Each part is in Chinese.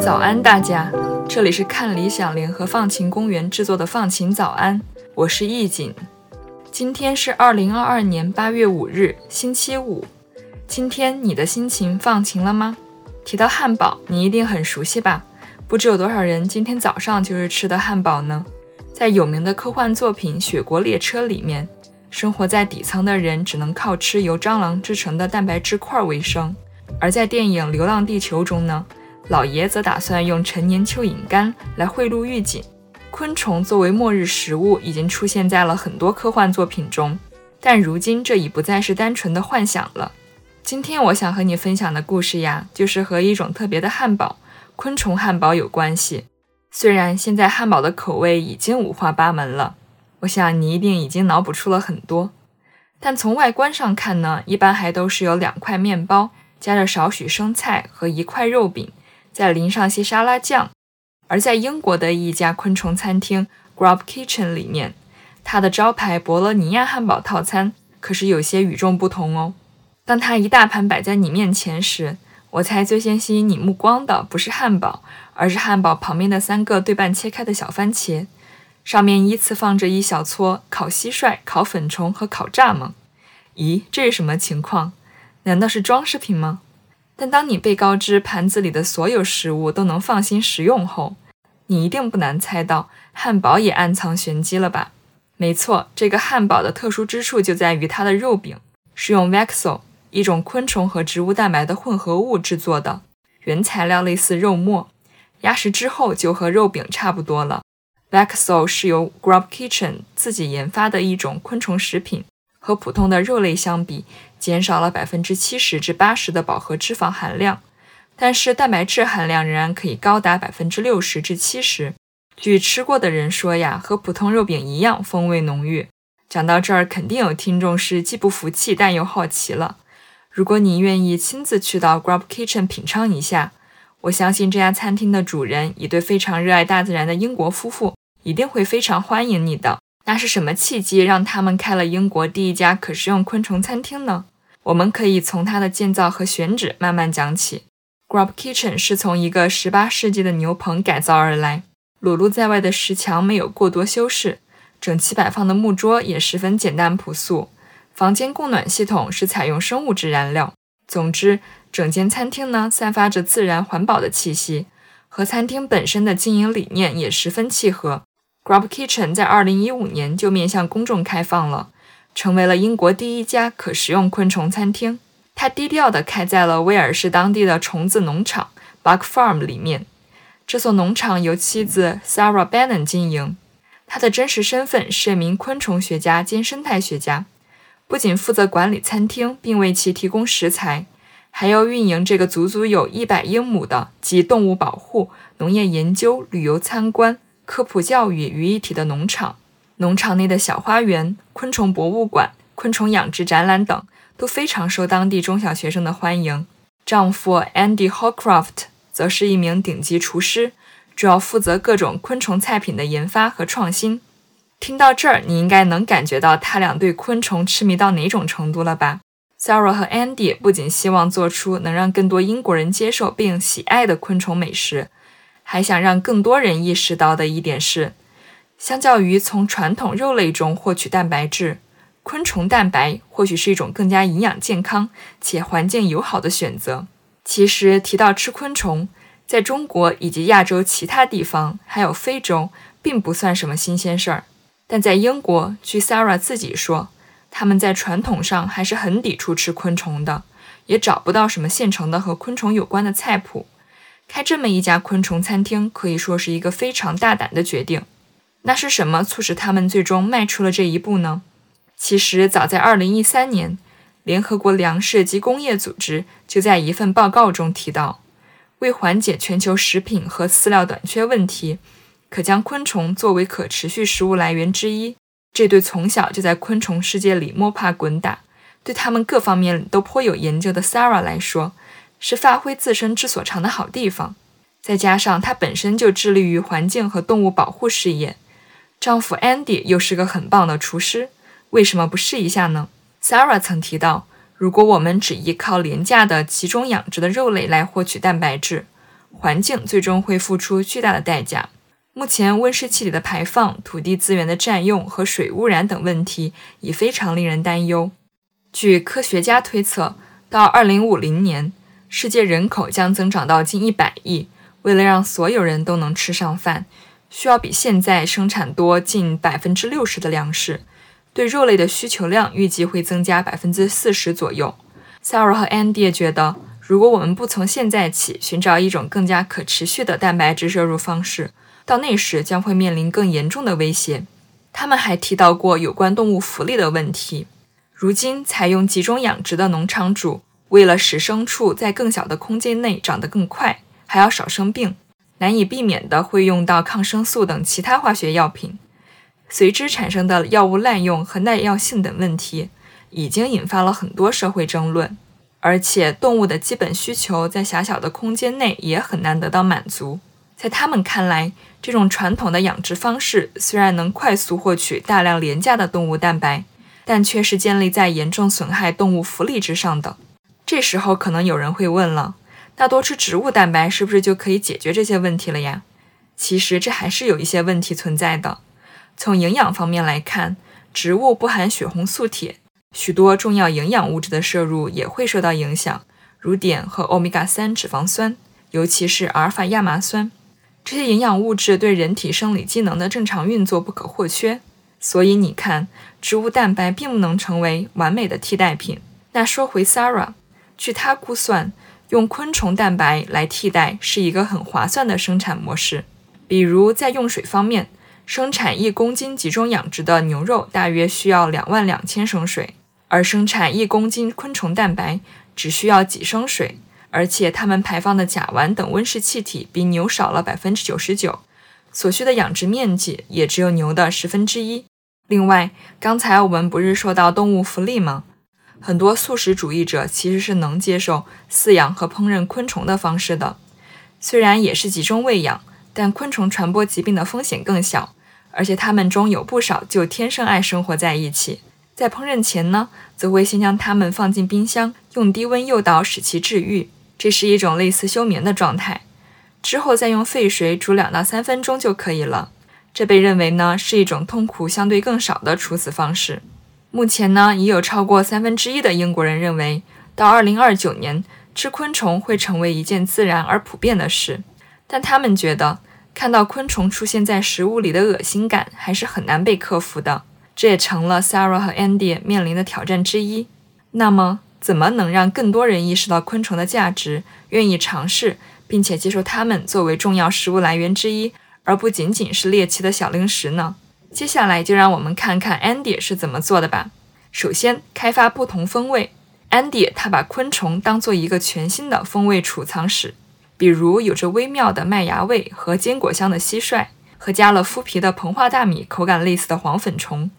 早安，大家！这里是看理想联合放晴公园制作的放晴早安，我是易景。今天是二零二二年八月五日，星期五。今天你的心情放晴了吗？提到汉堡，你一定很熟悉吧？不知有多少人今天早上就是吃的汉堡呢？在有名的科幻作品《雪国列车》里面，生活在底层的人只能靠吃由蟑螂制成的蛋白质块为生；而在电影《流浪地球》中呢？老爷则打算用陈年蚯蚓干来贿赂狱警。昆虫作为末日食物，已经出现在了很多科幻作品中，但如今这已不再是单纯的幻想了。今天我想和你分享的故事呀，就是和一种特别的汉堡——昆虫汉堡有关系。虽然现在汉堡的口味已经五花八门了，我想你一定已经脑补出了很多，但从外观上看呢，一般还都是有两块面包，加着少许生菜和一块肉饼。再淋上些沙拉酱，而在英国的一家昆虫餐厅 Grub Kitchen 里面，它的招牌博洛尼亚汉堡套餐可是有些与众不同哦。当它一大盘摆在你面前时，我猜最先吸引你目光的不是汉堡，而是汉堡旁边的三个对半切开的小番茄，上面依次放着一小撮烤蟋蟀、烤粉虫和烤蚱蜢。咦，这是什么情况？难道是装饰品吗？但当你被告知盘子里的所有食物都能放心食用后，你一定不难猜到汉堡也暗藏玄机了吧？没错，这个汉堡的特殊之处就在于它的肉饼是用 Vexo 一种昆虫和植物蛋白的混合物制作的，原材料类似肉末，压实之后就和肉饼差不多了。Vexo 是由 Grub Kitchen 自己研发的一种昆虫食品。和普通的肉类相比，减少了百分之七十至八十的饱和脂肪含量，但是蛋白质含量仍然可以高达百分之六十至七十。据吃过的人说呀，和普通肉饼一样，风味浓郁。讲到这儿，肯定有听众是既不服气但又好奇了。如果你愿意亲自去到 Grub Kitchen 品尝一下，我相信这家餐厅的主人，一对非常热爱大自然的英国夫妇，一定会非常欢迎你的。那是什么契机让他们开了英国第一家可食用昆虫餐厅呢？我们可以从它的建造和选址慢慢讲起。Grub Kitchen 是从一个18世纪的牛棚改造而来，裸露在外的石墙没有过多修饰，整齐摆放的木桌也十分简单朴素。房间供暖系统是采用生物质燃料。总之，整间餐厅呢散发着自然环保的气息，和餐厅本身的经营理念也十分契合。Grub Kitchen 在2015年就面向公众开放了，成为了英国第一家可食用昆虫餐厅。它低调地开在了威尔士当地的虫子农场 Bug Farm 里面。这所农场由妻子 Sarah Bannon 经营，她的真实身份是一名昆虫学家兼生态学家，不仅负责管理餐厅并为其提供食材，还要运营这个足足有一百英亩的集动物保护、农业研究、旅游参观。科普教育于一体的农场，农场内的小花园、昆虫博物馆、昆虫养殖展览等都非常受当地中小学生的欢迎。丈夫 Andy Hawcroft 则是一名顶级厨师，主要负责各种昆虫菜品的研发和创新。听到这儿，你应该能感觉到他俩对昆虫痴迷到哪种程度了吧？Sarah 和 Andy 不仅希望做出能让更多英国人接受并喜爱的昆虫美食。还想让更多人意识到的一点是，相较于从传统肉类中获取蛋白质，昆虫蛋白或许是一种更加营养健康且环境友好的选择。其实提到吃昆虫，在中国以及亚洲其他地方，还有非洲，并不算什么新鲜事儿。但在英国，据 Sarah 自己说，他们在传统上还是很抵触吃昆虫的，也找不到什么现成的和昆虫有关的菜谱。开这么一家昆虫餐厅可以说是一个非常大胆的决定。那是什么促使他们最终迈出了这一步呢？其实早在2013年，联合国粮食及工业组织就在一份报告中提到，为缓解全球食品和饲料短缺问题，可将昆虫作为可持续食物来源之一。这对从小就在昆虫世界里摸爬滚打、对他们各方面都颇有研究的 Sarah 来说，是发挥自身之所长的好地方。再加上她本身就致力于环境和动物保护事业，丈夫 Andy 又是个很棒的厨师，为什么不试一下呢？Sarah 曾提到，如果我们只依靠廉价的集中养殖的肉类来获取蛋白质，环境最终会付出巨大的代价。目前温室气体的排放、土地资源的占用和水污染等问题已非常令人担忧。据科学家推测，到2050年，世界人口将增长到近100亿。为了让所有人都能吃上饭，需要比现在生产多近百分之六十的粮食。对肉类的需求量预计会增加百分之四十左右。Sarah 和 Andy 觉得，如果我们不从现在起寻找一种更加可持续的蛋白质摄入方式，到那时将会面临更严重的威胁。他们还提到过有关动物福利的问题。如今采用集中养殖的农场主，为了使牲畜在更小的空间内长得更快，还要少生病，难以避免的会用到抗生素等其他化学药品。随之产生的药物滥用和耐药性等问题，已经引发了很多社会争论。而且，动物的基本需求在狭小的空间内也很难得到满足。在他们看来，这种传统的养殖方式虽然能快速获取大量廉价的动物蛋白，但却是建立在严重损害动物福利之上的。这时候，可能有人会问了：那多吃植物蛋白是不是就可以解决这些问题了呀？其实，这还是有一些问题存在的。从营养方面来看，植物不含血红素铁，许多重要营养物质的摄入也会受到影响，如碘和欧米伽三脂肪酸，尤其是阿尔法亚麻酸。这些营养物质对人体生理机能的正常运作不可或缺，所以你看，植物蛋白并不能成为完美的替代品。那说回 Sara，据她估算，用昆虫蛋白来替代是一个很划算的生产模式。比如在用水方面，生产一公斤集中养殖的牛肉大约需要两万两千升水，而生产一公斤昆虫蛋白只需要几升水。而且它们排放的甲烷等温室气体比牛少了百分之九十九，所需的养殖面积也只有牛的十分之一。另外，刚才我们不是说到动物福利吗？很多素食主义者其实是能接受饲养和烹饪昆虫的方式的。虽然也是集中喂养，但昆虫传播疾病的风险更小，而且它们中有不少就天生爱生活在一起。在烹饪前呢，则会先将它们放进冰箱，用低温诱导使其治愈。这是一种类似休眠的状态，之后再用沸水煮两到三分钟就可以了。这被认为呢是一种痛苦相对更少的处死方式。目前呢，已有超过三分之一的英国人认为，到二零二九年吃昆虫会成为一件自然而普遍的事。但他们觉得看到昆虫出现在食物里的恶心感还是很难被克服的。这也成了 Sarah 和 Andy 面临的挑战之一。那么？怎么能让更多人意识到昆虫的价值，愿意尝试，并且接受它们作为重要食物来源之一，而不仅仅是猎奇的小零食呢？接下来就让我们看看 Andy 是怎么做的吧。首先，开发不同风味。Andy 他把昆虫当做一个全新的风味储藏室，比如有着微妙的麦芽味和坚果香的蟋蟀，和加了麸皮的膨化大米口感类似的黄粉虫，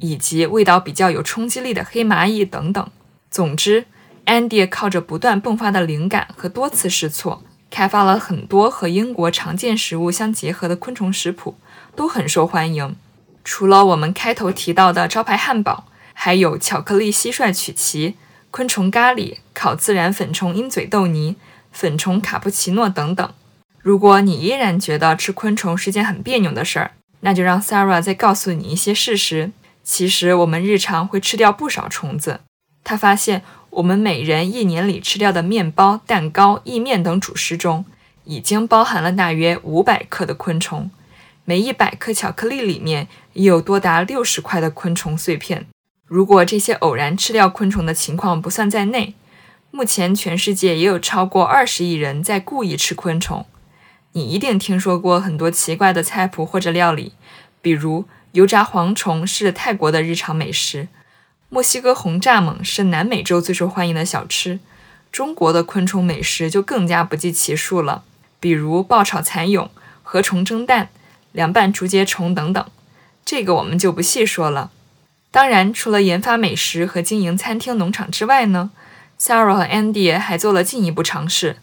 以及味道比较有冲击力的黑蚂蚁等等。总之，Andy 靠着不断迸发的灵感和多次试错，开发了很多和英国常见食物相结合的昆虫食谱，都很受欢迎。除了我们开头提到的招牌汉堡，还有巧克力蟋蟀曲奇、昆虫咖喱、烤自然粉虫鹰嘴豆泥、粉虫卡布奇诺等等。如果你依然觉得吃昆虫是件很别扭的事儿，那就让 Sarah 再告诉你一些事实。其实我们日常会吃掉不少虫子。他发现，我们每人一年里吃掉的面包、蛋糕、意面等主食中，已经包含了大约五百克的昆虫。每一百克巧克力里面，也有多达六十块的昆虫碎片。如果这些偶然吃掉昆虫的情况不算在内，目前全世界也有超过二十亿人在故意吃昆虫。你一定听说过很多奇怪的菜谱或者料理，比如油炸蝗虫是泰国的日常美食。墨西哥红蚱蜢是南美洲最受欢迎的小吃，中国的昆虫美食就更加不计其数了，比如爆炒蚕蛹、禾虫蒸蛋、凉拌竹节虫等等，这个我们就不细说了。当然，除了研发美食和经营餐厅、农场之外呢，Sarah 和 Andy 还做了进一步尝试，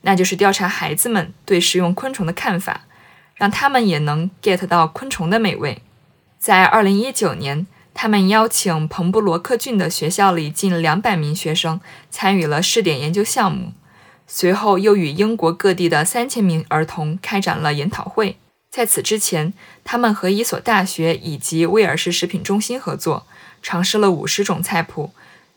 那就是调查孩子们对食用昆虫的看法，让他们也能 get 到昆虫的美味。在2019年，他们邀请彭布罗克郡的学校里近两百名学生参与了试点研究项目，随后又与英国各地的三千名儿童开展了研讨会。在此之前，他们和一所大学以及威尔士食品中心合作，尝试了五十种菜谱，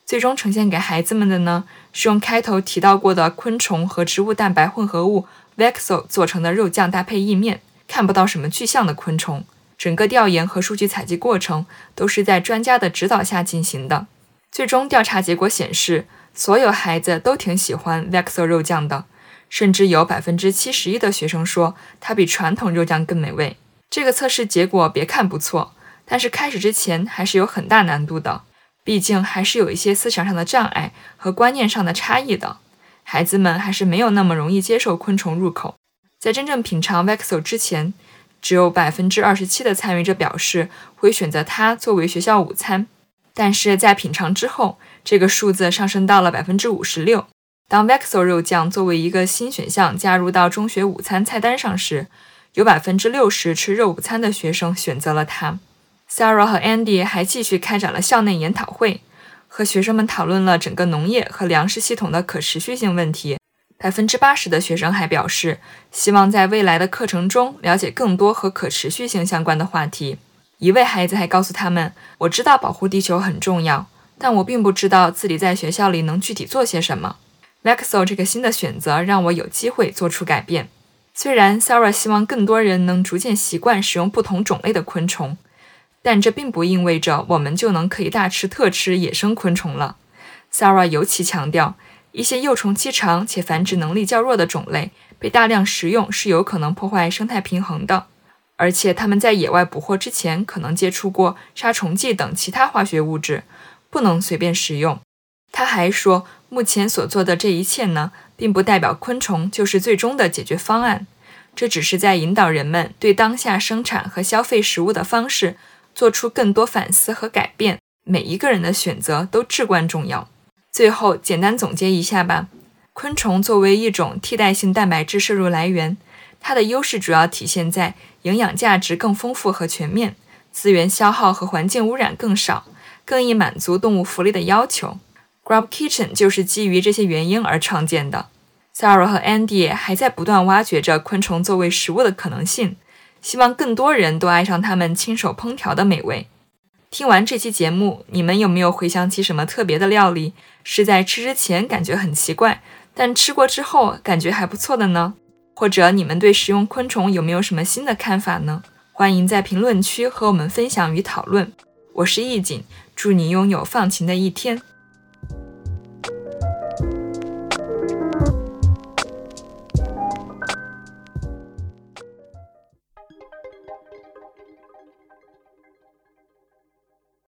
最终呈现给孩子们的呢是用开头提到过的昆虫和植物蛋白混合物 Vexo 做成的肉酱搭配意面，看不到什么具象的昆虫。整个调研和数据采集过程都是在专家的指导下进行的。最终调查结果显示，所有孩子都挺喜欢 Vexo 肉酱的。甚至有百分之七十一的学生说它比传统肉酱更美味。这个测试结果别看不错，但是开始之前还是有很大难度的，毕竟还是有一些思想上的障碍和观念上的差异的。孩子们还是没有那么容易接受昆虫入口。在真正品尝 Vexo 之前，只有百分之二十七的参与者表示会选择它作为学校午餐，但是在品尝之后，这个数字上升到了百分之五十六。当 Vexo 肉酱作为一个新选项加入到中学午餐菜单上时，有百分之六十吃肉午餐的学生选择了它。Sarah 和 Andy 还继续开展了校内研讨会，和学生们讨论了整个农业和粮食系统的可持续性问题。百分之八十的学生还表示，希望在未来的课程中了解更多和可持续性相关的话题。一位孩子还告诉他们：“我知道保护地球很重要，但我并不知道自己在学校里能具体做些什么。” Vexo 这个新的选择让我有机会做出改变。虽然 Sarah 希望更多人能逐渐习惯使用不同种类的昆虫，但这并不意味着我们就能可以大吃特吃野生昆虫了。Sarah 尤其强调，一些幼虫期长且繁殖能力较弱的种类被大量食用是有可能破坏生态平衡的，而且它们在野外捕获之前可能接触过杀虫剂等其他化学物质，不能随便食用。他还说。目前所做的这一切呢，并不代表昆虫就是最终的解决方案，这只是在引导人们对当下生产和消费食物的方式做出更多反思和改变。每一个人的选择都至关重要。最后简单总结一下吧：昆虫作为一种替代性蛋白质摄入来源，它的优势主要体现在营养价值更丰富和全面，资源消耗和环境污染更少，更易满足动物福利的要求。Grub Kitchen 就是基于这些原因而创建的。Sarah 和 Andy 还在不断挖掘着昆虫作为食物的可能性，希望更多人都爱上他们亲手烹调的美味。听完这期节目，你们有没有回想起什么特别的料理，是在吃之前感觉很奇怪，但吃过之后感觉还不错的呢？或者你们对食用昆虫有没有什么新的看法呢？欢迎在评论区和我们分享与讨论。我是易锦，祝你拥有放晴的一天。